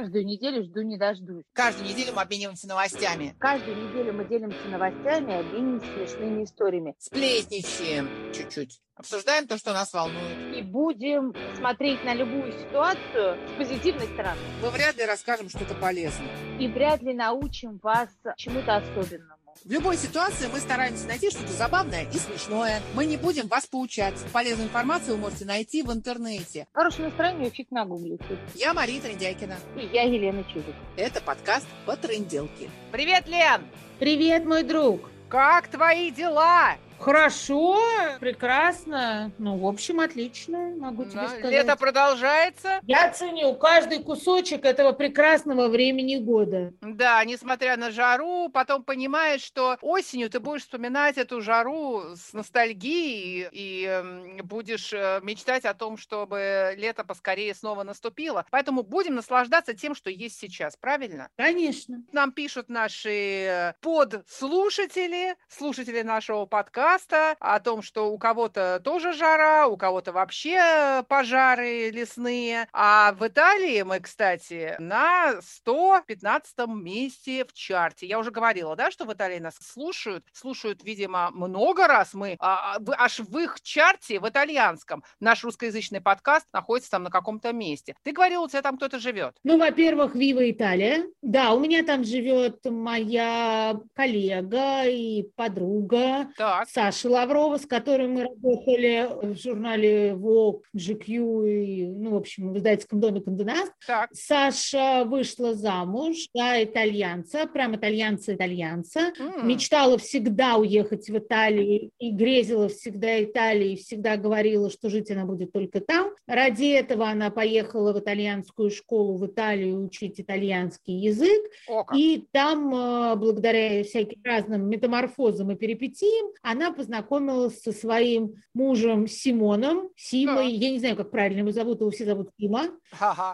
Каждую неделю жду не дождусь. Каждую неделю мы обмениваемся новостями. Каждую неделю мы делимся новостями обмениваемся смешными историями. Сплетничаем чуть-чуть. Обсуждаем то, что нас волнует. И будем смотреть на любую ситуацию с позитивной стороны. Мы вряд ли расскажем что-то полезное. И вряд ли научим вас чему-то особенному. В любой ситуации мы стараемся найти что-то забавное и смешное. Мы не будем вас поучать. Полезную информацию вы можете найти в интернете. Хорошее настроение фиг нагуглите. Я Мария Трендяйкина. И я Елена Чудик. Это подкаст по тренделке. Привет, Лен! Привет, мой друг! Как твои дела? Хорошо, прекрасно. Ну, в общем, отлично, могу тебе Да, сказать. Лето продолжается. Я ценю каждый кусочек этого прекрасного времени года. Да, несмотря на жару, потом понимаешь, что осенью ты будешь вспоминать эту жару с ностальгией и эм, будешь э, мечтать о том, чтобы лето поскорее снова наступило. Поэтому будем наслаждаться тем, что есть сейчас, правильно? Конечно. Нам пишут наши э, подслушатели, слушатели нашего подкаста о том, что у кого-то тоже жара, у кого-то вообще пожары лесные. А в Италии мы, кстати, на 115 месте в чарте. Я уже говорила, да, что в Италии нас слушают. Слушают, видимо, много раз. Мы а, а, аж в их чарте, в итальянском, наш русскоязычный подкаст находится там на каком-то месте. Ты говорила, у тебя там кто-то живет. Ну, во-первых, Вива Италия. Да, у меня там живет моя коллега и подруга Так. Саша Лаврова, с которой мы работали в журнале Vogue, GQ и, ну, в общем, в издательском доме Конденаст. Саша вышла замуж за итальянца, прям итальянца-итальянца. М. Мечтала всегда уехать в Италию и грезила всегда Италией, всегда говорила, что жить она будет только там. Ради этого она поехала в итальянскую школу в Италию учить итальянский язык. О как. И там, э, благодаря всяким разным метаморфозам и перипетиям, она познакомилась со своим мужем Симоном, Симой, я не знаю, как правильно его зовут, его все зовут Сима.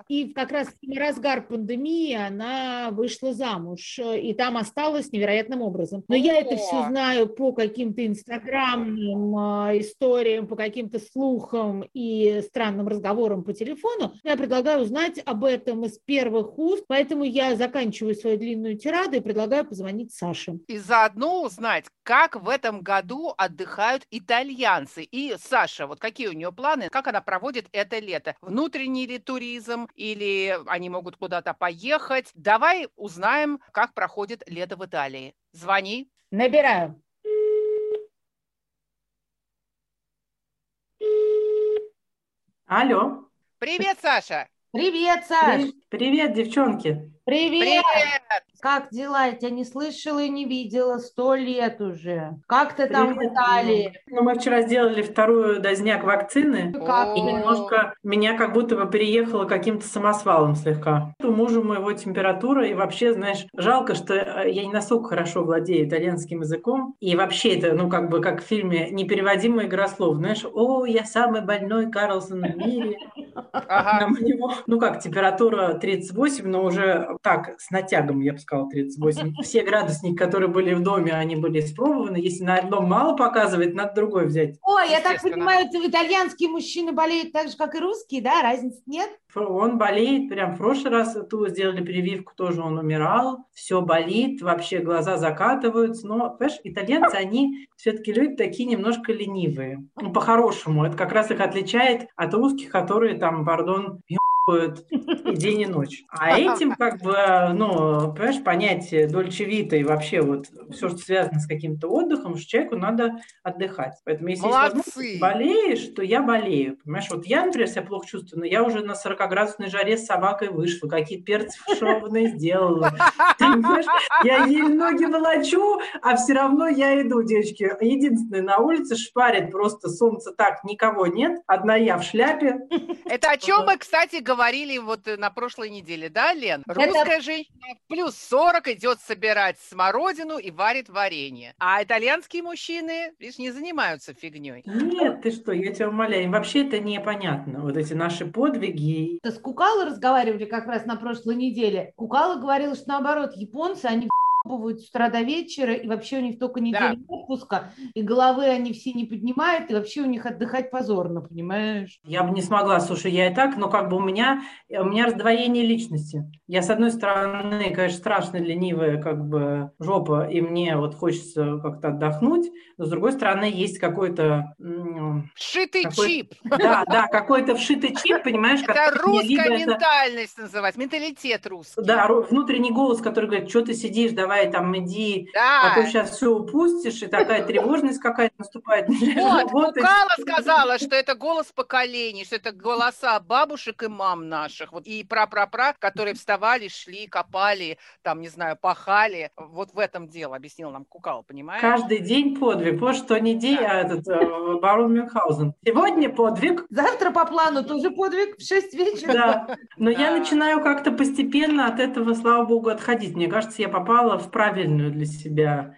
И как раз в разгар пандемии она вышла замуж, и там осталась невероятным образом. Но я это все знаю по каким-то инстаграмным э, историям, по каким-то слухам и странным разговорам по телефону. Я предлагаю узнать об этом из первых уст, поэтому я заканчиваю свою длинную тираду и предлагаю позвонить Саше. И заодно узнать, как в этом году отдыхают итальянцы. И Саша, вот какие у нее планы, как она проводит это лето? Внутренний ли туризм или они могут куда-то поехать? Давай узнаем, как проходит лето в Италии. Звони. Набираю. Алло. Привет, Саша. Привет, Саш! При- Привет, девчонки. Привет! Привет. Как дела? Я тебя не слышала и не видела сто лет уже. Как ты там в. Италии? Ну, мы вчера сделали вторую дозняк вакцины, Как и немножко меня как будто бы переехало каким-то самосвалом слегка. У мужа моего температура, и вообще, знаешь, жалко, что э, я не настолько хорошо владею итальянским языком. И вообще это, ну, как бы, как в фильме «Непереводимая игра слов». Знаешь, «О, я самый больной Карлсон в мире». Ага. Там у него, ну как, температура 38, но уже так, с натягом, я бы сказала, 38. Все градусники, которые были в доме, они были испробованы. Если на одном мало показывает, надо другой взять. Ой, я так понимаю, итальянские мужчины болеют так же, как и русские, да? Разницы нет? Он болеет, прям в прошлый раз ту сделали прививку, тоже он умирал. Все болит, вообще глаза закатываются. Но, понимаешь, итальянцы, они все-таки люди такие немножко ленивые. Ну, по-хорошему. Это как раз их отличает от русских, которые там, пардон, ебают и день и ночь. А этим как ну, понимаешь, понятие дольче вита и вообще вот все, что связано с каким-то отдыхом, что человеку надо отдыхать. Поэтому если Молодцы. болеешь, то я болею. Понимаешь, вот я, например, себя плохо чувствую, но я уже на 40-градусной жаре с собакой вышла, какие-то перцы фаршированные сделала. Я ей ноги волочу, а все равно я иду, девочки. Единственное, на улице шпарит просто солнце так, никого нет. Одна я в шляпе. Это о чем мы, кстати, говорили вот э, на прошлой неделе, да, Лен? Русская женщина в плюс 40 идет собирать смородину и варит варенье. А итальянские мужчины, видишь, не занимаются фигней. Нет, ты что, я тебя умоляю. Им вообще это непонятно. Вот эти наши подвиги. С Кукало разговаривали как раз на прошлой неделе. Кукало говорила, что наоборот, японцы, они захлопывают с утра до вечера, и вообще у них только неделя Да. отпуска, и головы они все не поднимают, и вообще у них отдыхать позорно, понимаешь? Я бы не смогла, слушай, я и так, но как бы у меня, у меня раздвоение личности. Я, с одной стороны, конечно, страшно ленивая как бы жопа, и мне вот хочется как-то отдохнуть, но с другой стороны есть какой-то, Вшитый Какой- чип. да, да, какой-то вшитый чип, понимаешь, Это русская это- ментальность называется, менталитет русский. Да, внутренний голос, который говорит, что ты сидишь, давай там иди, Да. а то сейчас все упустишь, и такая тревожность какая-то наступает. Вот, Кукала сказала, что это голос поколений, что это голоса бабушек и мам наших, вот, и пра-пра-пра, которые вставали, шли, копали, там, не знаю, пахали. Вот в этом дело, объяснил нам Кукала, понимаешь? Каждый день подвиг. Вот что не день, а этот э, барон Мюнхгаузен. Сегодня подвиг, Завтра по плану тоже подвиг в 6 вечера. да. Но я начинаю как-то постепенно от этого, слава богу, отходить. Мне кажется, я попала в правильную для себя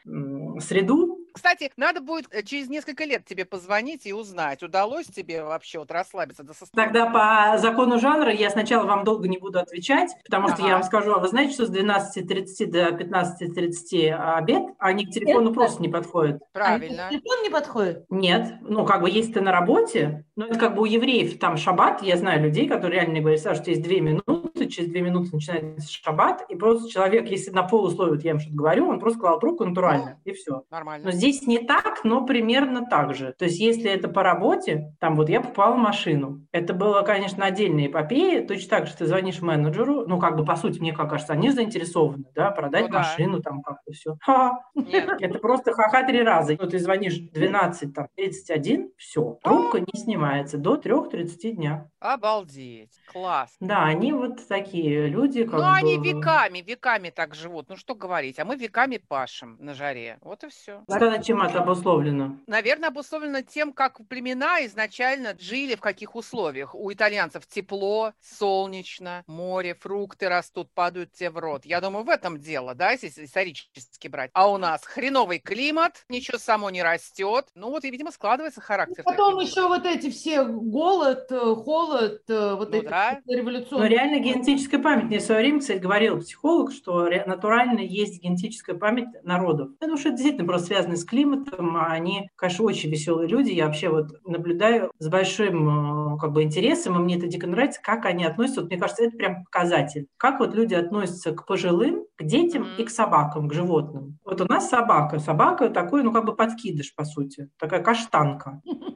среду. Кстати, надо будет э, через несколько лет тебе позвонить и узнать, удалось тебе вообще вот расслабиться до состояния. Тогда по закону жанра я сначала вам долго не буду отвечать, потому что я Ага. вам скажу, а вы знаете, что с 12.30 до 15.30 обед, они к телефону просто не подходят? Правильно. А телефон не подходит? Нет, ну как бы если ты на работе, ну это как бы у евреев там шаббат, я знаю людей, которые реально говорят, Саша, что есть две минуты, через две минуты начинается шаббат, и просто человек, если на полусловие вот я им что-то говорю, он просто клал трубку натурально, и все. Нормально. Но здесь не так, но примерно так же. То есть если это по работе, там вот я попала в машину. Это было, конечно, отдельная эпопея. Точно так же ты звонишь менеджеру, ну как бы по сути, мне как кажется, они заинтересованы, да, продать Ну да. машину, там как-то все. Это просто ха-ха три раза. Ну, ты звонишь 12, там, 31, все, трубка не снимается до 3.30 дня. Обалдеть. Класс. Да, они вот такие люди, как Ну, они бы- веками, веками так живут. Ну, что говорить, а мы веками пашем на жаре. Вот и все. Сказать, чем это обусловлено? Наверное, обусловлено тем, как племена изначально жили, в каких условиях. У итальянцев тепло, солнечно, море, фрукты растут, падают тебе в рот. Я думаю, в этом дело, да, если исторически брать. А у нас хреновый климат, ничего само не растет. Ну вот и, видимо, складывается характер. Потом таким. еще вот эти все голод, э, холод, э, вот Ну эти да. Но революционные. реально генетическая память. Мне в свое время, кстати, говорил психолог, что натурально есть генетическая память народов. Потому что это действительно просто связано с климатом. Они, конечно, очень веселые люди. Я вообще вот наблюдаю с большим э, как бы интересом, и мне это дико нравится, как они относятся. Вот, мне кажется, это прям показатель. Как вот люди относятся к пожилым, к детям Мгм. и к собакам, к животным. Вот у нас собака. Собака такой, ну, как бы подкидыш, по сути. Такая каштанка.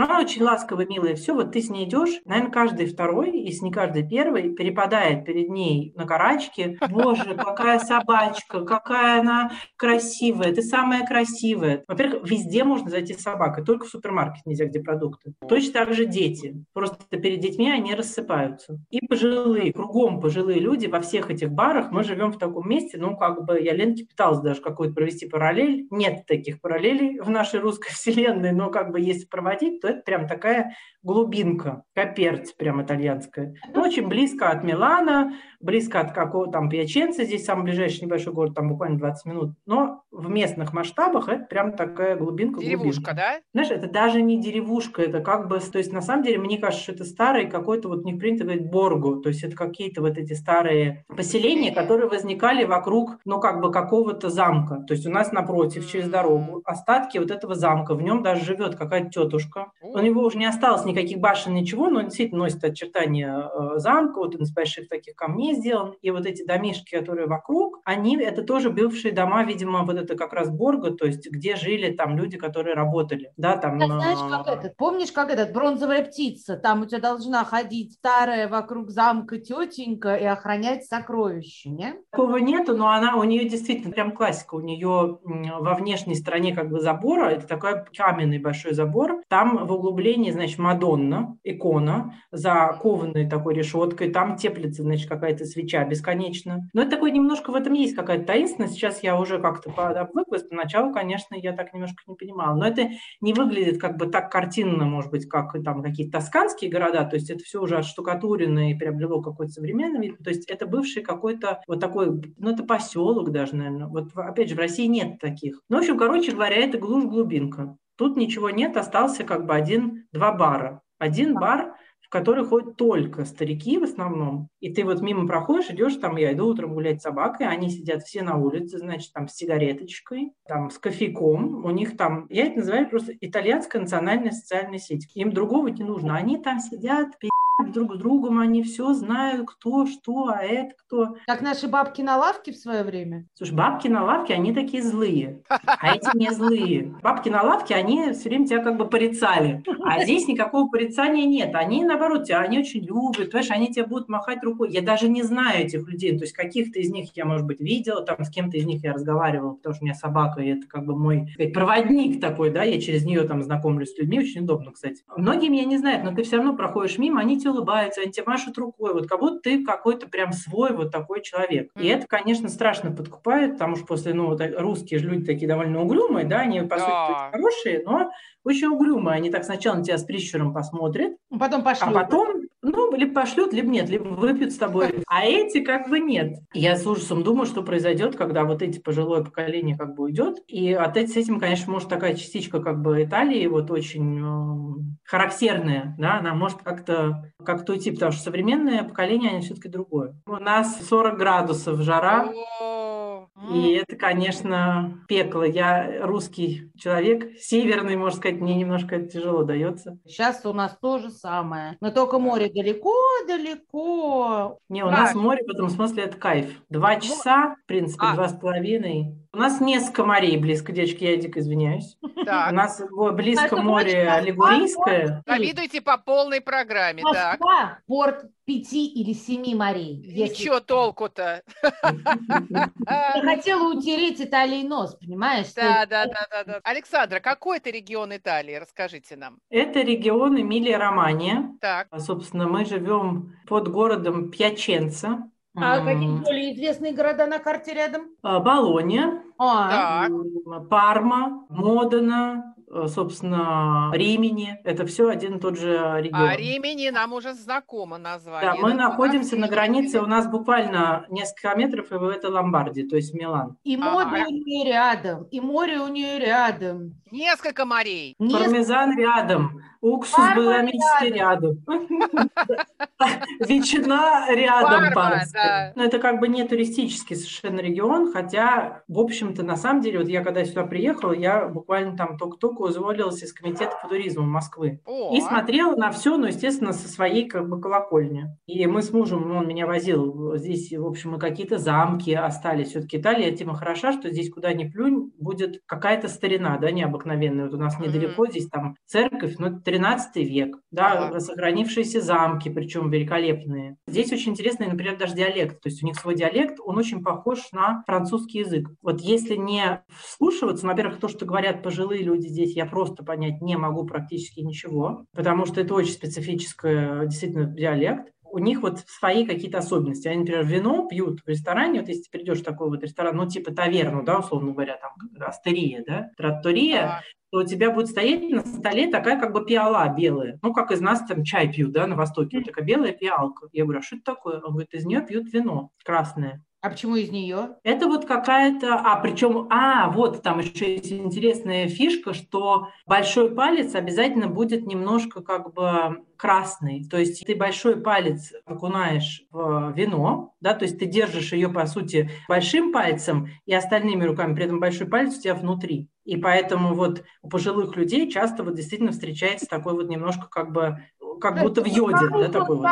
Ну, Она очень ласковая, милая, все. Вот ты с ней идешь, наверное, каждый второй, если не каждый первый, перепадает перед ней на карачке. Боже, какая собачка, какая она красивая, ты самая красивая. Во-первых, везде можно зайти с собакой, только в супермаркет нельзя, где продукты. Точно так же дети. Просто перед детьми они рассыпаются. И пожилые, кругом пожилые люди во всех этих барах. Мы живем в таком месте, ну, как бы я Ленке пыталась даже какую-то провести параллель. Нет таких параллелей в нашей русской вселенной, но как бы если проводить, то это прям такая глубинка, каперть прям итальянская. Ну, очень близко от Милана, близко от какого там Пьяченца, здесь самый ближайший небольшой город, там буквально 20 минут. Но в местных масштабах это прям такая глубинка, Деревушка, глубинка. да? Знаешь, это даже не деревушка, это как бы, то есть на самом деле, мне кажется, что это старый какой-то, вот не принято говорить, боргу, то есть это какие-то вот эти старые поселения, которые возникали вокруг, ну, как бы какого-то замка. То есть у нас напротив, через дорогу, остатки вот этого замка, в нем даже живет какая-то тетушка. У него уже не осталось никаких башен, ничего, но он действительно носит очертания э, замка, вот он из больших таких камней сделан, и вот эти домишки, которые вокруг, они, это тоже бывшие дома, видимо, вот это как раз Борга, то есть где жили там люди, которые работали, да, там... А знаешь, как э, этот, помнишь, как этот, бронзовая птица, там у тебя должна ходить старая вокруг замка тетенька и охранять сокровища, не? Такого нету, но она у нее действительно прям классика. У нее во внешней стороне как бы забора, это такой каменный большой забор. Там в углублении, значит, Мадонна, икона, за кованой такой решеткой. Там теплится, значит, какая-то свеча бесконечно. Но это такой немножко в этом есть какая-то таинственность. Сейчас я уже как-то подобвыклась. Поначалу, конечно, я так немножко не понимала. Но это не выглядит как бы так картинно, может быть, как там какие-то тосканские города. То есть это все уже отштукатурено и приобрело какой-то современный вид. То есть это бывший какой-то вот такой, ну это поселок даже, наверное. Вот опять же, в России нет таких. Ну, в общем, короче говоря, это глушь-глубинка. Тут ничего нет, остался как бы один-два бара. Один бар, который ходят только старики в основном. И ты вот мимо проходишь, идешь, там я иду утром гулять с собакой, они сидят все на улице, значит, там с сигареточкой, там с кофейком. У них там, я это называю просто итальянская национальная социальная сеть. Им другого не нужно. Они там сидят, друг с другом, они все знают, кто, что, а это кто. Как наши бабки на лавке в свое время. Слушай, бабки на лавке, они такие злые, а эти не злые. Бабки на лавке, они все время тебя как бы порицали, а здесь никакого порицания нет. Они, наоборот, тебя, они очень любят, понимаешь, они тебе будут махать рукой. Я даже не знаю этих людей, то есть каких-то из них я, может быть, видела, там с кем-то из них я разговаривала, потому что у меня собака, и это как бы мой сказать, проводник такой, да, я через нее там знакомлюсь с людьми, очень удобно, кстати. Многие меня не знают, но ты все равно проходишь мимо, они тебе улыбаются, они тебе машут рукой, вот как будто ты какой-то прям свой вот такой человек. И это, конечно, страшно подкупает, потому что после, ну, вот русские же люди такие довольно угрюмые, да, они, по сути, Да. хорошие, но очень угрюмые. Они так сначала на тебя с прищуром посмотрят, Потом пошли. а потом, ну, либо пошлют, либо нет, либо выпьют с тобой. А эти как бы нет. Я с ужасом думаю, что произойдет, когда вот эти пожилое поколение как бы уйдет. И от с этим, конечно, может такая частичка как бы Италии вот очень э, характерная, да, она может как-то как уйти, потому что современное поколение, они все-таки другое. У нас 40 градусов жара, и это, конечно, пекло. Я русский человек, северный, можно сказать, мне немножко это тяжело дается. Сейчас у нас то же самое. Но только море далеко-далеко. Не, у Да. нас море в этом смысле это кайф. Два часа, в принципе, А. два с половиной. У нас несколько морей близко, девочки, я дико извиняюсь. У Так, нас во- близко Это море точно. Аллегорийское. завидуйте по полной программе, так. Москва – порт пяти или семи морей. если- Ничего толку-то. Я хотела утереть Италии нос, понимаешь? Да, да, да, да, да. Александра, какой это регион Италии? Расскажите нам. Это регион Эмилия-Романья. Так, А, Собственно, мы живем под городом Пьяченца. А какие более известные города на карте рядом? а, Болонья, А, так. Парма, Модена, собственно, Римини. Это все один и тот же регион. А Римени нам уже знакомо название. Да, мы Да, находимся на границе, у нас буквально несколько метров, и это Ломбардия, то есть Милан. и Ага. мода у нее рядом, и море у нее рядом. Несколько морей. Несколько- Пармезан рядом, уксус баламический рядом, ветчина рядом. Но это как бы не туристический совершенно регион, хотя, в общем-то, на самом деле, вот я когда сюда приехала, я буквально там только-только уволилась из комитета по туризму Москвы. О, И смотрела на все, ну, естественно, со своей как бы колокольни. И мы с мужем, ну, он меня возил, здесь, в общем, и какие-то замки остались. Все-таки Италия тема хороша, что здесь куда ни плюнь, будет какая-то старина, да, необыкновенная. Вот у нас недалеко здесь там церковь, ну, это 13 век, да, сохранившиеся замки, причем великолепные. Здесь очень интересный, например, даже диалект. То есть у них свой диалект, он очень похож на французский язык. Вот если не вслушиваться, ну, во-первых, то, что говорят пожилые люди здесь, я просто понять не могу практически ничего, потому что это очень специфический действительно диалект. У них вот свои какие-то особенности. Они, например, вино пьют в ресторане. Вот если ты придешь в такой вот ресторан, ну, типа таверну, да, условно говоря, там, астерия, да, траттория, так. то у тебя будет стоять на столе такая как бы пиала белая. Ну, как из нас там чай пьют, да, на Востоке. Вот такая белая пиалка. Я говорю, а что это такое? Он говорит, из нее пьют вино красное. А почему из нее? Это вот какая-то, а причем, а, вот там еще есть интересная фишка, что большой палец обязательно будет немножко как бы красный. То есть ты большой палец окунаешь в вино, да, то есть ты держишь ее, по сути, большим пальцем и остальными руками, при этом большой палец у тебя внутри. И поэтому вот у пожилых людей часто вот действительно встречается такой вот немножко как бы как будто в йоде, да, такой вот.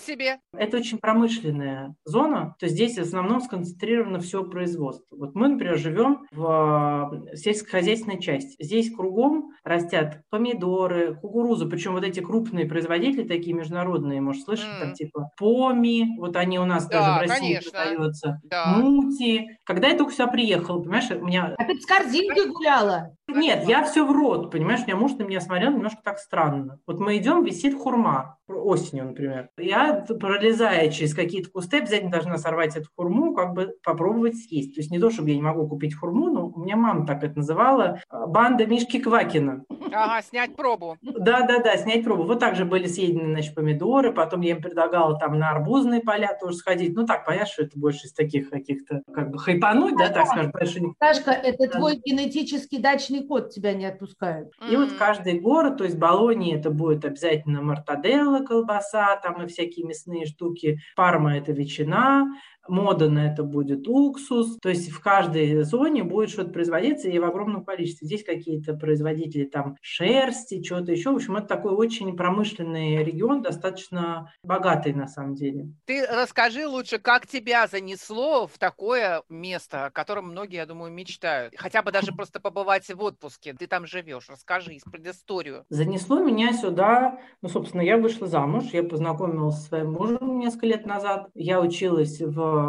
Себе? Это очень промышленная зона, то есть здесь в основном сконцентрировано все производство. Вот мы, например, живем в э, сельскохозяйственной части. Здесь кругом растят помидоры, кукурузу, причем вот эти крупные производители, такие международные, может, слышать, М. там типа Поми, вот они у нас Да, даже в России конечно. продаются, Да. Мути. Когда я только сюда приехала, понимаешь, у меня А ты с корзинкой гуляла? нет, я все в рот, понимаешь, у меня муж на меня смотрел немножко так странно. Вот мы идем, висит хурма. Осенью, например. Я, пролезая через какие-то кусты, обязательно должна сорвать эту хурму, как бы попробовать съесть. То есть не то, чтобы я не могу купить хурму, но у меня мама так это называла, банда Мишки Квакина. Ага, снять пробу. Да-да-да, снять пробу. Вот так же были съедены, значит, помидоры, потом я им предлагала там на арбузные поля тоже сходить. Ну так, понятно, что это больше из таких каких-то, как бы, хайпануть, да, так скажем. Больше... Сашка, это твой генетический дачный код тебя не отпускает. И вот каждый город, то есть Болонии это будет обязательно мартаделла, колбаса, там и всякие мясные штуки. Парма – это ветчина, мода на это будет уксус. То есть в каждой зоне будет что-то производиться и в огромном количестве. Здесь какие-то производители там шерсти, что-то еще. В общем, это такой очень промышленный регион, достаточно богатый на самом деле. Ты расскажи лучше, как тебя занесло в такое место, о котором многие, я думаю, мечтают. Хотя бы даже просто побывать в отпуске. Ты там живешь. Расскажи из предысторию. Занесло меня сюда. Ну, собственно, я вышла замуж. Я познакомилась со своим мужем несколько лет назад. Я училась в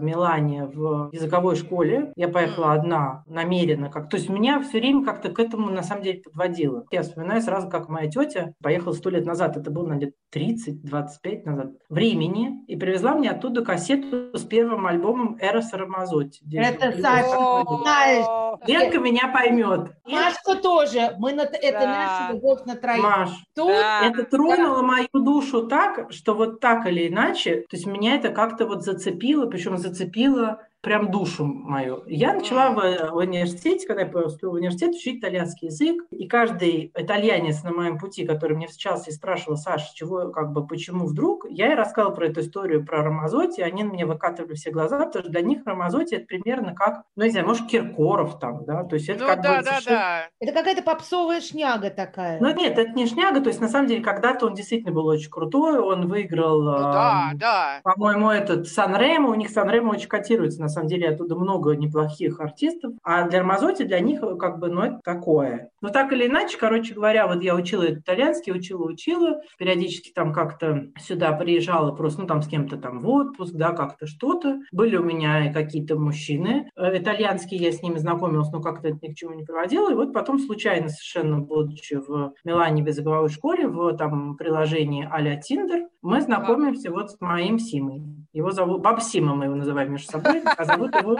Милане в языковой школе. Я поехала одна намеренно. Как... То есть меня все время как-то к этому на самом деле подводило. Я вспоминаю сразу, как моя тетя поехала сто лет назад. Это было на лет 30-25 назад. Времени. И привезла мне оттуда кассету с первым альбомом Эроса Рамазотти. Это, Саша, знаешь. Ленка меня поймет. Машка тоже. Мы на... Это наша любовь на троих. Маш, это тронуло мою душу так, что вот так или иначе, то есть меня это как-то вот зацепило зацепило, причем зацепило прям душу мою. Я начала в университете, когда я поступила в университет, учить итальянский язык. И каждый итальянец на моем пути, который мне встречался и спрашивал, Саша, чего, как бы, почему вдруг, я и рассказывала про эту историю про Рамазотти, они на меня выкатывали все глаза, потому что для них Рамазотти это примерно как, ну, не знаю, может, Киркоров там, да, то есть это ну, как да, бы да, совершенно... да. Это какая-то попсовая шняга такая. Ну, нет, это не шняга, то есть, на самом деле, когда-то он действительно был очень крутой, он выиграл, Ну, да, э, да. по-моему, этот Сан-Ремо, у них Сан-Ремо очень котируется, на самом деле, оттуда много неплохих артистов, а для Рамазотти для них как бы, ну, это такое. Но так или иначе, короче говоря, вот я учила итальянский, учила, учила, периодически там как-то сюда приезжала просто, ну, там с кем-то там в отпуск, да, как-то что-то. Были у меня какие-то мужчины э, итальянские, я с ними знакомилась, но как-то это ни к чему не приводило. И вот потом случайно совершенно, будучи в Милане в языковой школе, в там приложении а-ля Тиндер, мы знакомимся вот с моим Симой. Его зовут, Баб Сима мы его называем между собой, а зовут его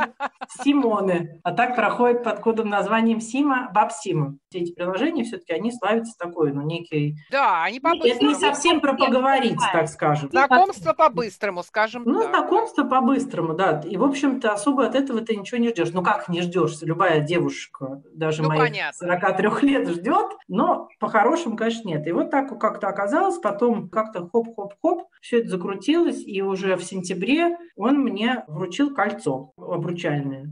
Симоне. А так проходит под кодом названием Сима Баб Сима. Все эти приложения все-таки они славятся такой, ну, некий... Да, они Это по-быстрому. не совсем про поговорить, так скажем. Знакомство по-быстрому, скажем Ну, так. знакомство по-быстрому, да. И, в общем-то, особо от этого ты ничего не ждешь. Ну, как не ждешь? Любая девушка, даже Ну, моих понятно. 43 лет ждет, но по-хорошему, конечно, нет. И вот так как-то оказалось, потом как-то хоп-хоп-хоп, все это закрутилось, и уже в сентябре он мне вручил кольцо обручальное.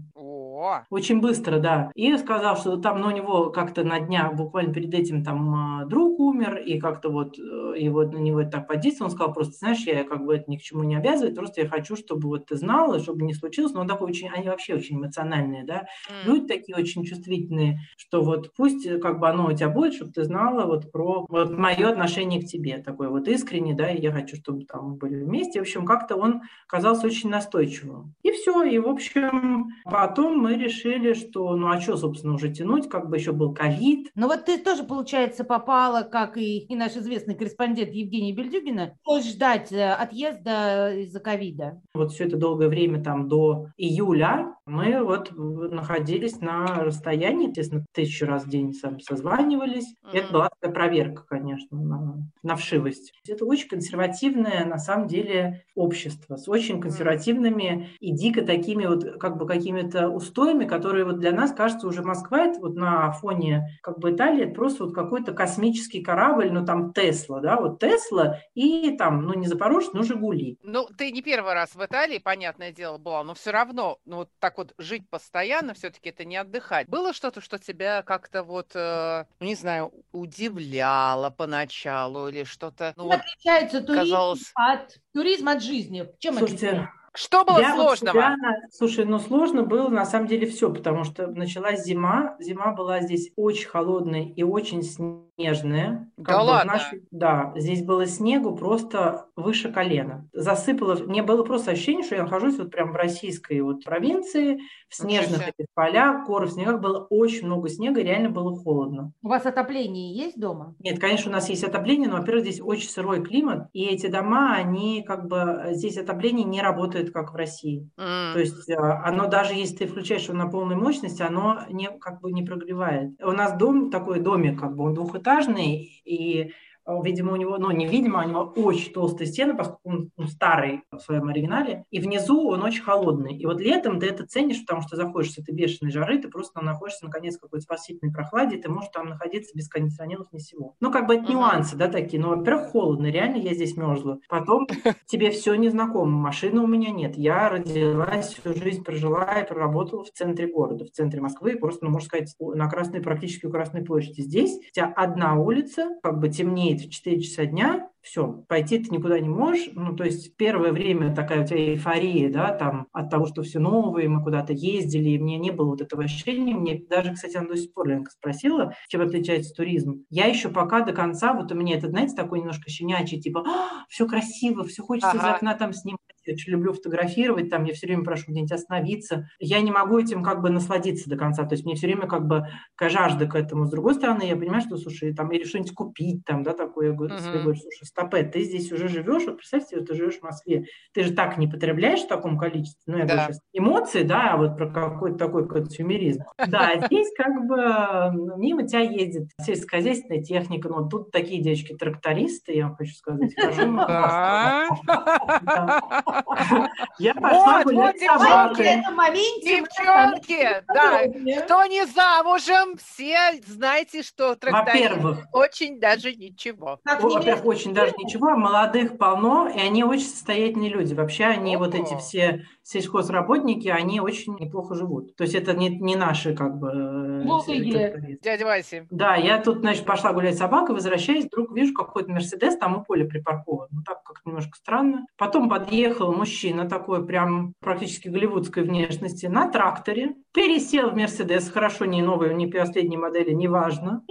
Очень быстро, да. И сказал, что там ну, у него как-то на днях, буквально перед этим, там а, друг умер, и как-то вот э, его, на него это так подействовало. Он сказал просто, знаешь, я как бы это ни к чему не обязывает, просто я хочу, чтобы вот ты знала, чтобы не случилось. Но он такой очень, они вообще очень эмоциональные, да. м. Люди такие очень чувствительные, что вот пусть э, как бы оно у тебя будет, чтобы ты знала вот про вот мое отношение к тебе, такое вот искренне, да, и я хочу, чтобы там мы были вместе. В общем, как-то он казался очень настойчивым. И все, и в общем, потом мы решили, что ну а что, собственно, уже тянуть, как бы еще был ковид, Ну вот ты тоже, получается, попала, как и, и наш известный корреспондент Евгений Бельдюгина, ждать э, отъезда из-за ковида. вот все это долгое время, там, до июля, мы вот находились на расстоянии, естественно, тысячу раз в день сам созванивались. Это Мгм. была такая проверка, конечно, на, на вшивость. Это очень консервативное, на самом деле, общество с очень консервативными и дико такими вот, как бы, какими-то устоями, которые вот для нас, кажется, уже Москва, это вот на фоне, как бы, Италии, это просто вот какой-то космический корабль, ну, там, Тесла, да, вот Тесла и там, ну, не Запорожец, но Жигули. Ну, ты не первый раз в Италии, понятное дело, была, но все равно, ну, вот так вот жить постоянно, все-таки это не отдыхать. Было что-то, что тебя как-то вот, э, ну, не знаю, удивляло поначалу или что-то, ну, Чем вот, отличается туризм казалось- от, туризм от жизни? Чем Слушайте, отличается? Что было Я вот сложного? себя на- Слушай, ну сложно было на самом деле все, потому что началась зима. Зима была здесь очень холодной и очень снежной. Снежное. Да Как ладно? нашей- да, здесь было снегу просто выше колена. Засыпало, мне было просто ощущение, что я нахожусь вот прям в российской вот провинции, в снежных этих полях, горы в снегах, было очень много снега, реально было холодно. У вас отопление есть дома? Нет, конечно, у нас есть отопление, но, во-первых, здесь очень сырой климат, и эти дома, они как бы, здесь отопление не работает, как в России. М. То есть э, оно даже если ты включаешь его на полной мощности, оно не, как бы не прогревает. У нас дом такой домик, как бы он двухэтажный, и э, Видимо, у него, ну, не видимо, у него очень толстые стены, поскольку он ну, старый в своем оригинале, и внизу он очень холодный. И вот летом ты это ценишь, потому что заходишь с этой бешеной жары, ты просто там находишься, наконец, в какой-то спасительной прохладе, ты можешь там находиться без кондиционеров ни всего. Ну, как бы это нюансы, да, такие. Ну, во-первых, холодно, реально я здесь мерзла. Потом тебе все незнакомо, машины у меня нет. Я родилась, всю жизнь прожила и проработала в центре города, в центре Москвы, просто, ну, можно сказать, на Красной, практически у Красной площади. Здесь у тебя одна улица, как бы темнеет в 4 часа дня, все, пойти ты никуда не можешь. Ну, то есть первое время такая у тебя эйфория, да, там, от того, что все новое, мы куда-то ездили, и мне не было вот этого ощущения. Мне даже, кстати, она до сих пор Ленка спросила, чем отличается туризм. Я еще пока до конца, вот у меня это, знаете, такой немножко щенячий, типа, все красиво, все хочется из Ага. окна там снимать. Я очень люблю фотографировать, там я все время прошу где-нибудь остановиться. Я не могу этим как бы насладиться до конца. То есть мне все время как бы жажда к этому. С другой стороны, я понимаю, что, слушай, там или что-нибудь купить, там, да, такое. Я говорю, Мгм. говорю, слушай, стопэ, ты здесь уже живешь, вот представь себе, ты живешь в Москве, ты же так не потребляешь в таком количестве. Ну, я Да. говорю сейчас эмоции, да, а вот про какой-то такой консюмеризм. Да, а здесь как бы м, мимо тебя ездит сельскохозяйственная техника, но тут такие девочки-трактористы, я вам хочу сказать, хожу. Я пошла Вот, вот, девчонки, Девчонки, да, кто не замужем, все знаете, что Во-первых, очень даже ничего. Во-первых, очень даже ничего, а молодых полно, и они очень состоятельные люди. Вообще они вот эти все сельхозработники, они очень неплохо живут. То есть это не, не наши как бы э. Дядя Вася. Да, я тут, значит, пошла гулять с собакой, возвращаюсь, вдруг вижу какой-то Мерседес там у поля припаркован. Ну, так как немножко странно. Потом подъехал мужчина такой прям практически голливудской внешности на тракторе, пересел в Мерседес, хорошо, не новый, не последней модели, неважно.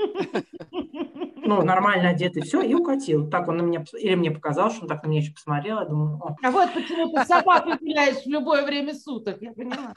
Ну, нормально одетый, все, и укатил. Так он на меня, или мне показал, что он так на меня еще посмотрел, я думаю, «О, А вот почему ты с собакой гуляешь в любое время суток, я поняла.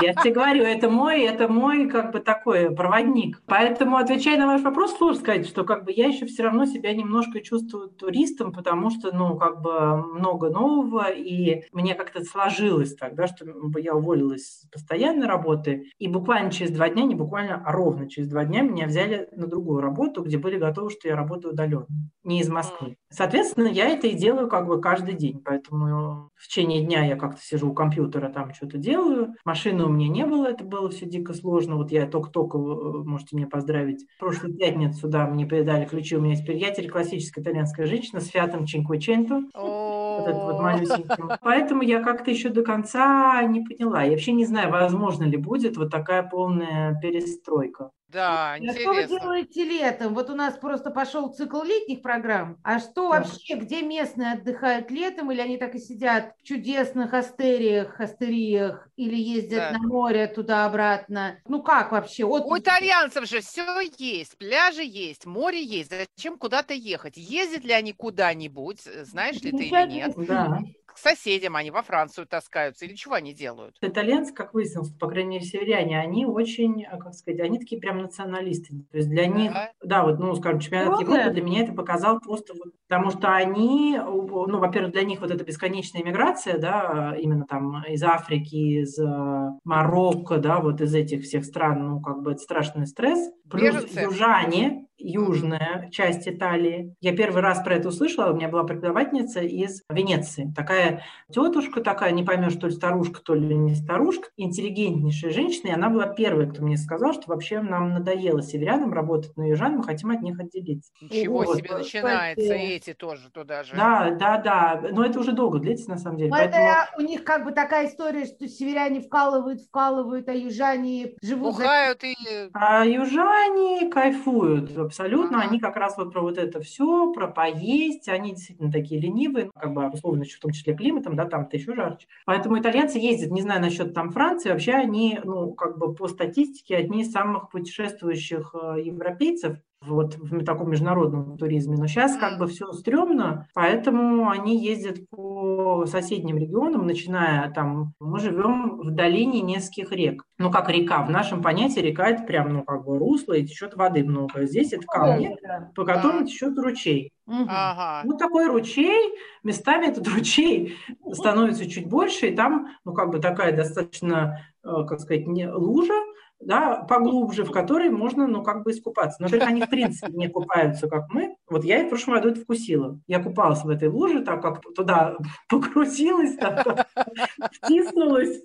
Я тебе говорю, это мой, это мой как бы такой проводник. Поэтому, отвечая на ваш вопрос, сложно сказать, что как бы я еще все равно себя немножко чувствую туристом, потому что, ну, как бы много нового, и мне как-то сложилось так, да, что я уволилась с постоянной работы, и буквально через два дня, не буквально, а ровно через два дня меня взяли на другую работу, где были готовы, что я работаю удаленно, не из Москвы. Соответственно, я это и делаю как бы каждый день, поэтому в течение дня я как-то сижу у компьютера, там что-то делаю. Машины у меня не было, это было все дико сложно. Вот я только-только, э, можете меня поздравить, в прошлую пятницу, да, мне передали ключи, у меня я теперь классическая итальянская женщина с фиатом Чинквиченто, вот этот вот малюсеньким. Поэтому я как-то еще до конца не поняла. Я вообще не знаю, возможно ли будет вот такая полная перестройка. Да, А что вы интересно. делаете летом? Вот у нас просто пошел цикл летних программ. А что вообще, где местные отдыхают летом? Или они так и сидят в чудесных астериях, астериях? Или ездят Да. на море туда-обратно? Ну как вообще? Вот У итальянцев же все есть, пляжи есть, море есть. Зачем куда-то ехать? Ездят ли они куда-нибудь, знаешь ли ты или нет? Да. К соседям они во Францию таскаются или чего они делают? Итальянцы, как выяснилось, по крайней мере, северяне, они очень, а, как сказать, они такие прям националисты. То есть для них, Да. да, вот, ну, скажем, чемпионат Правда? Европы для меня это показал просто, вот, потому что они, ну, во-первых, для них вот эта бесконечная миграция, да, именно там из Африки, из э, Марокко, да, вот из этих всех стран, ну, как бы это страшный стресс. Плюс Беженцы. южане, южная часть Италии. Я первый раз про это услышала, у меня была преподавательница из Венеции. Такая тетушка такая, не поймешь, то ли старушка, то ли не старушка, интеллигентнейшая женщина, и она была первой, кто мне сказал, что вообще нам надоело северянам работать на южан, мы хотим от них отделиться. Ничего Вот. себе начинается, и эти тоже туда же. Да, да, да, но это уже долго длится, на самом деле. Ну, Поэтому- это у них как бы такая история, что северяне вкалывают, вкалывают, а южане живут за Бухают и... А южане кайфуют абсолютно. Они как раз вот про вот это все, про поесть. Они действительно такие ленивые, ну, как бы обусловлено еще в том числе климатом, да, там-то еще жарче. Поэтому итальянцы ездят, не знаю насчет там Франции, вообще они, ну, как бы по статистике, одни из самых путешествующих э, европейцев. Вот в таком международном туризме. Но сейчас как бы все стрёмно, поэтому они ездят по соседним регионам, начиная там, мы живем в долине нескольких рек. Ну, как река, в нашем понятии река это прям, ну, как бы русло, и течет воды много. Здесь это камни, по которым течет ручей. Ага. Ну, такой ручей, местами этот ручей становится чуть больше, и там, ну, как бы такая достаточно, э, как сказать, не лужа, да, поглубже, в которой можно, ну, как бы искупаться. Но только они, в принципе, не купаются, как мы. Вот я и в прошлом году это вкусила. Я купалась в этой луже, так как туда погрузилась, так, втиснулась.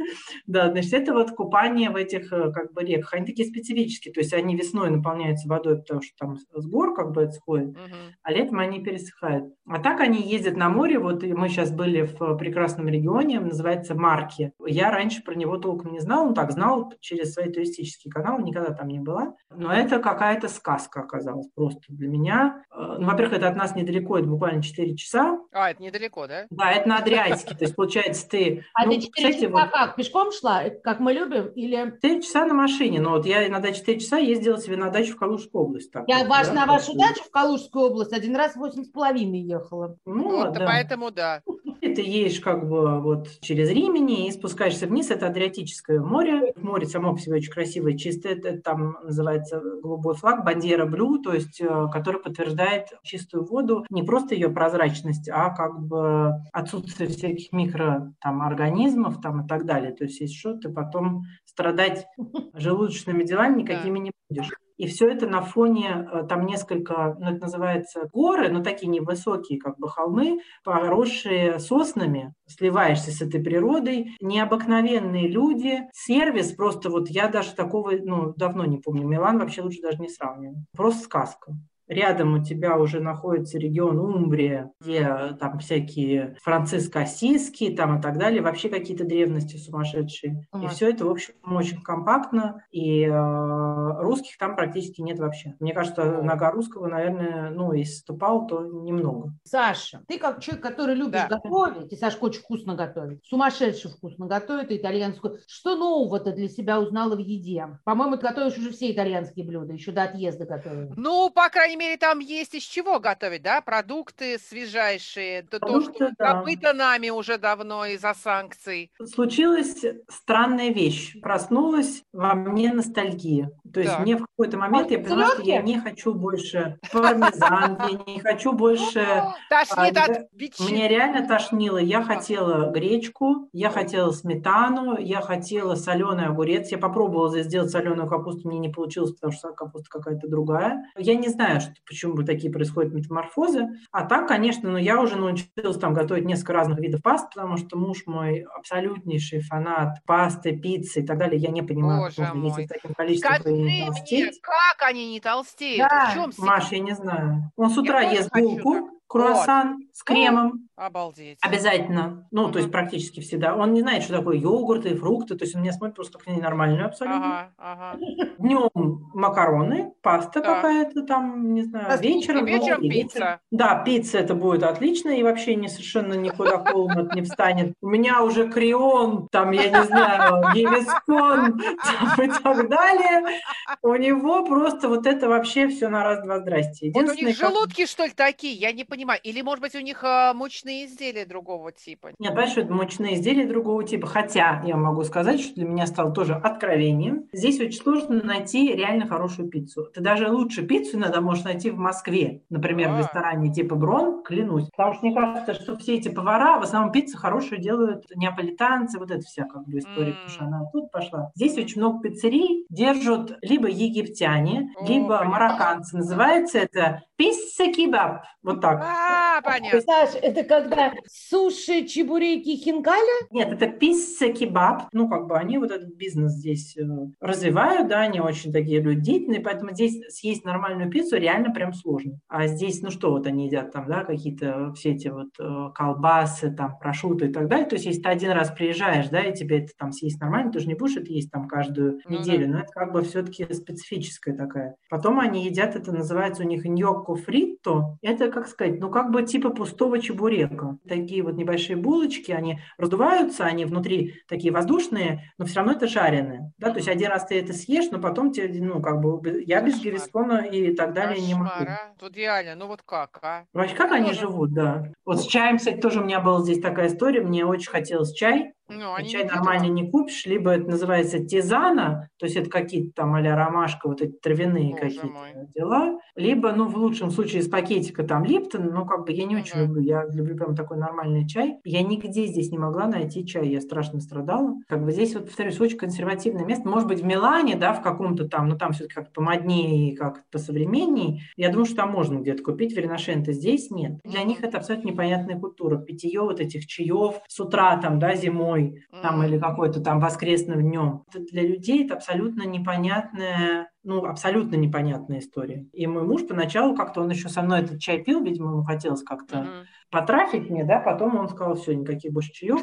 Да, значит, это вот купание в этих, э, как бы, реках. Они такие специфические, то есть они весной наполняются водой, потому что там с гор, как бы, это сходит, а летом они пересыхают. А так они ездят на море, вот мы сейчас были в прекрасном регионе, называется Марки. Я раньше про него толком не знала, ну так, знал через свои туристические туристический канал, никогда там не была. Но это какая-то сказка оказалась просто для меня. Э, ну, во-первых, это от нас недалеко, это буквально 4 часа. А, это недалеко, да? Да, это на Адриатике. То есть, получается, ты... А ну, ты 4 кстати, часа вот как? Пешком шла, как мы любим? Или 4 часа на машине. Но вот я иногда 4 часа ездила себе на дачу в Калужскую область. Так я вот, ваш, да, на вашу дачу в Калужскую область один раз восемь с половиной ехала. Ну, Вот, да. поэтому да. И ты едешь как бы вот через Римени и спускаешься вниз. Это Адриатическое море. Море само по себе очень красивое, чистое. Это там называется голубой флаг, бандера блю, то есть э, который подтверждает чистую воду. Не просто ее прозрачность, а как бы отсутствие всяких микро там, организмов там, и так далее. То есть если что, ты потом страдать желудочными делами никакими не будешь. И все это на фоне, э, там несколько, ну, это называется горы, но такие невысокие, как бы холмы, поросшие соснами, сливаешься с этой природой, необыкновенные люди, сервис просто вот я даже такого, ну, давно не помню, Милан вообще лучше даже не сравниваю. Просто сказка. Рядом у тебя уже находится регион Умбрия, где э, там всякие Франциско Осиски там и так далее, вообще какие-то древности сумасшедшие. И Ага. все это, в общем, очень компактно, и э, русских там практически нет вообще. Мне кажется, нога русского, наверное, ну, если ступал, то немного. Саша, ты как человек, который любишь Да. готовить, и Сашка очень вкусно готовит, сумасшедше вкусно готовит итальянскую. Что нового ты для себя узнала в еде? По-моему, ты готовишь уже все итальянские блюда, еще до отъезда готовила. Ну, по крайней мере, там есть из чего готовить, да? Продукты свежайшие. То, то Продукты, что да. забыто нами уже давно из-за санкций. Случилась странная вещь. Проснулась во мне ностальгия. То есть Так. мне в какой-то момент я поняла, что я не хочу больше пармезан, я не хочу больше... Тошнит А, от да, ветчины. Мне реально тошнило. Я хотела гречку, я хотела сметану, я хотела соленый огурец. Я попробовала здесь сделать соленую капусту, мне не получилось, потому что капуста какая-то другая. Я не знаю, что, почему такие происходят метаморфозы. А так, конечно, ну, я уже научилась там готовить несколько разных видов паст, потому что муж мой абсолютнейший фанат пасты, пиццы и так далее. Я не понимаю, Боже как можно мой. таким количеством Скажи не мне, толстеть. как они не толстеют? Да, В чем? Маш, я не знаю. Он с утра тоже ест хочу круассан с кремом. Обалдеть. Обязательно. Ну, то есть практически всегда. Он не знает, что такое йогурты, фрукты. То есть он меня смотрит просто как ненормальную абсолютно. Ага, ага. Днем макароны, паста Да. какая-то там, не знаю, Паста. вечером. И вечером ну, пицца. Да, пицца это будет отлично, и вообще не совершенно никуда это не встанет. У меня уже крион, там, я не знаю, гевискон там, и так далее. У него просто вот это вообще все на раз-два здрасте. Вот у них желудки, что ли, такие? Я не понимаю. Или, может быть, у них а, мучные изделия другого типа? Нет, понимаешь, это мучные изделия другого типа. Хотя я могу сказать, что для меня стало тоже откровением. Здесь очень сложно найти реально хорошую пиццу. Ты даже лучше пиццу иногда можешь найти в Москве. Например, в А. ресторане типа Брон, клянусь. Потому что мне кажется, что все эти повара, в основном пиццу хорошую делают неаполитанцы, вот эта вся как бы история, потому что она тут пошла. Здесь очень много пиццерий держат либо египтяне, либо марокканцы. Называется это пицца кебаб. Вот так. А, понятно. Саш, это когда суши, чебуреки, хинкали? Нет, это пицца кебаб. Ну, как бы они вот этот бизнес здесь э, развивают, да, они очень такие люди деятельные, поэтому здесь съесть нормальную пиццу реально прям сложно. А здесь, ну что вот они едят там, да, какие-то все эти вот э, колбасы, там, прошуты и так далее. То есть, если ты один раз приезжаешь, да, и тебе это там съесть нормально, ты же не будешь это есть там каждую Ну неделю, но это как бы все-таки специфическая такая. Потом они едят, это называется у них ньокко фритто, это, как сказать, ну как бы типа пустого чебурека. Такие вот небольшие булочки, они раздуваются, они внутри такие воздушные, но все равно это жареные. Да? То есть один раз ты это съешь, но потом тебе, ну как бы, я без гавискона и так далее не могу. А? Тут реально, ну вот как, а? Вообще, как они живут, да. Вот с чаем, кстати, тоже у меня была здесь такая история, мне очень хотелось чай, ну, они чай не нормально не купишь, либо это называется тизана, то есть это какие-то там а ромашка, вот эти травяные какие-то дела, либо, ну, в лучшем случае из пакетика там липтон, но как бы я не очень угу. люблю, я люблю прям такой нормальный чай. Я нигде здесь не могла найти чай, я страшно страдала. Как бы здесь, вот, повторюсь, очень консервативное место. Может быть, в Милане, да, в каком-то там, ну, там все-таки как-то помоднее и как-то посовременнее. Я думаю, что там можно где-то купить верношенты. Здесь нет. Для них это абсолютно непонятная культура. Питье вот этих чаев с утра там, да, зимой выходной там, или какой-то там воскресным днем. Это для людей это абсолютно непонятная ну, абсолютно непонятная история. И мой муж поначалу как-то, он еще со мной этот чай пил, видимо, ему хотелось как-то mm-hmm. потрафить мне, да, потом он сказал, все, никаких больше чаев,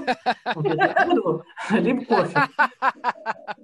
либо кофе.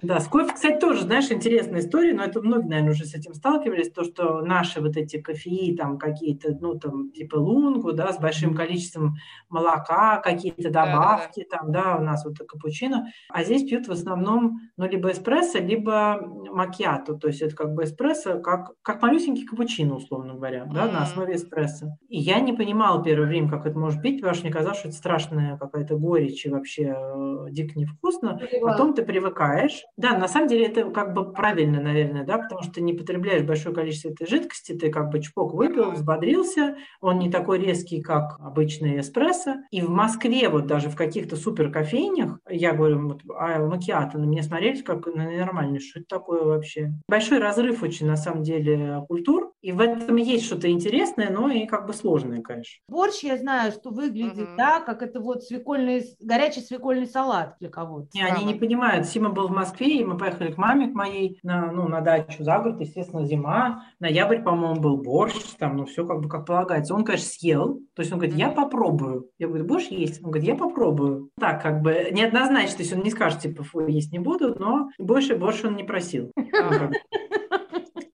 Да, с кофе, кстати, тоже, знаешь, интересная история, но это многие, наверное, уже с этим сталкивались, то, что наши вот эти кофеи, там какие-то, ну, там, типа лунгу, да, с большим количеством молока, какие-то добавки, там, да, у нас вот капучино, а здесь пьют в основном, ну, либо эспрессо, либо макьято, то есть это как бы эспрессо, как, как малюсенький капучино, условно говоря, да, на основе эспрессо. И я не понимала первое время, как это может быть, потому что мне казалось, что это страшная какая-то горечь и вообще э, дико невкусно. Потом ты привыкаешь. Да, на самом деле это как бы правильно, наверное, да, потому что ты не потребляешь большое количество этой жидкости, ты как бы чпок выпил, взбодрился, он не такой резкий, как обычный эспрессо. И в Москве вот даже в каких-то супер кофейнях, я говорю, вот, а макиато, на меня смотрели как на ненормальный, что это такое вообще? Большой большой разрыв очень, на самом деле, культур. И в этом есть что-то интересное, но и как бы сложное, конечно. Борщ, я знаю, что выглядит, угу. да, как это вот свекольный, горячий свекольный салат для кого-то. Не, они не понимают. Сима был в Москве, и мы поехали к маме, к моей, на, ну, на дачу за город, естественно, зима. Ноябрь, по-моему, был борщ, там, ну, все как бы как полагается. Он, конечно, съел. То есть он говорит, я попробую. Я говорю, борщ есть? Он говорит, я попробую. Так, как бы неоднозначно, то есть он не скажет, типа, фу, есть не буду, но больше, больше он не просил.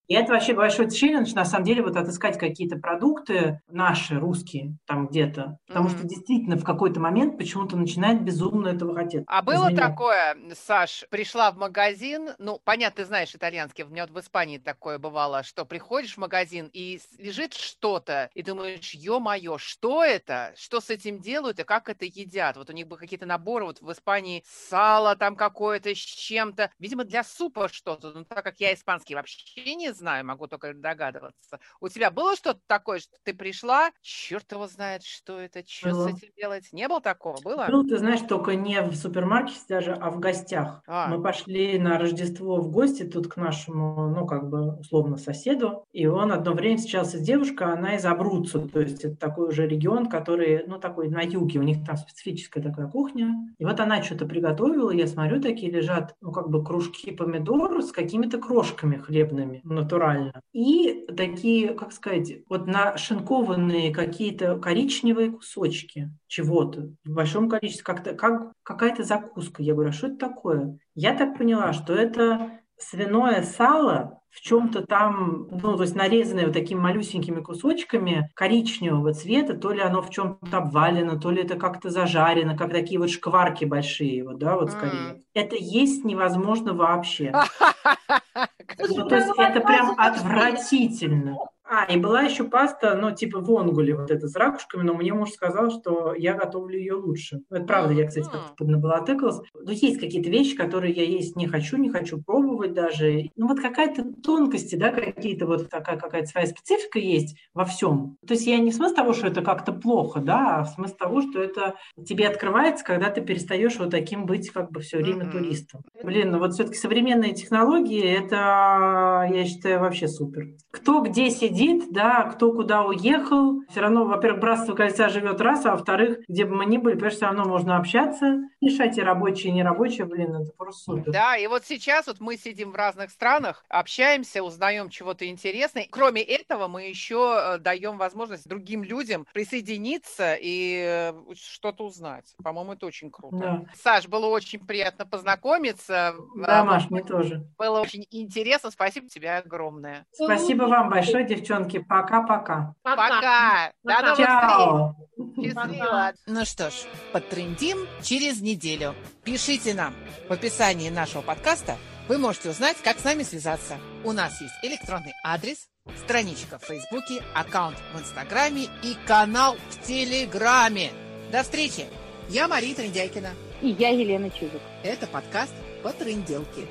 И это вообще большой челлендж, на самом деле, вот отыскать какие-то продукты наши, русские, там где-то. Потому mm-hmm. что действительно в какой-то момент почему-то начинает безумно этого хотеть. А было такое, Саш, пришла в магазин, ну, понятно, ты знаешь итальянский, у меня вот в Испании такое бывало, что приходишь в магазин и лежит что-то, и думаешь, ё-моё, что это? Что с этим делают и как это едят? Вот у них бы какие-то наборы, вот в Испании сало там какое-то с чем-то, видимо, для супа что-то, но так как я испанский вообще не знаю, могу только догадываться. У тебя было что-то такое, что ты пришла, черт его знает, что это, что было. с этим делать? Не было такого? Было? Ну, ты знаешь, только не в супермаркете даже, а в гостях. А. Мы пошли на Рождество в гости тут к нашему, ну, как бы, условно, соседу, и он одно время встречался с девушкой, она из Абруццо, то есть это такой уже регион, который, ну, такой на юге, у них там специфическая такая кухня. И вот она что-то приготовила, я смотрю, такие лежат, ну, как бы кружки помидор с какими-то крошками хлебными, ну, натурально. И такие, как сказать, вот нашинкованные какие-то коричневые кусочки чего-то в большом количестве, как-то, как какая-то закуска. Я говорю, а что это такое? Я так поняла, что это свиное сало в чем-то там, ну, то есть нарезанное вот такими малюсенькими кусочками коричневого цвета, то ли оно в чем-то обвалено, то ли это как-то зажарено, как такие вот шкварки большие, вот, да, вот скорее. Mm. Это есть невозможно вообще. Ну, то есть это прям отвратительно. А, и была еще паста, ну, типа вонгули, вот эта с ракушками, но мне муж сказал, что я готовлю ее лучше. Это правда, я, кстати, как-то поднабалатыкалась. Но есть какие-то вещи, которые я есть не хочу, не хочу пробовать даже. Ну, вот какая-то тонкости, да, какие-то вот такая какая-то своя специфика есть во всем. То есть я не в смысле того, что это как-то плохо, да, а в смысле того, что это тебе открывается, когда ты перестаешь вот таким быть как бы все время mm-hmm. туристом. Блин, ну вот все-таки современные технологии, это, я считаю, вообще супер. Кто где сидит, да, кто куда уехал. Все равно, во-первых, Братство Кольца живет раз, а во-вторых, где бы мы ни были, конечно, все равно можно общаться, решать и рабочие, и нерабочие, блин, это просто супер. Да, и вот сейчас, вот мы сидим в разных странах, общаемся, узнаем чего-то интересное. Кроме этого, мы еще э, даем возможность другим людям присоединиться и э, что-то узнать. По-моему, это очень круто. Да. Саш, было очень приятно познакомиться. Да, А, Маш, мне тоже. Было очень интересно. Спасибо тебе огромное. Спасибо вам большое, девчонки. Пока-пока. Пока. До новых встреч. Счастливо. Ну что ж, подтрендим через неделю. Пишите нам. В описании нашего подкаста вы можете узнать, как с нами связаться. У нас есть электронный адрес, страничка в Фейсбуке, аккаунт в Инстаграме и канал в Телеграме. До встречи! Я Мария Трендяйкина. И я Елена Чижик. Это подкаст по тренделке.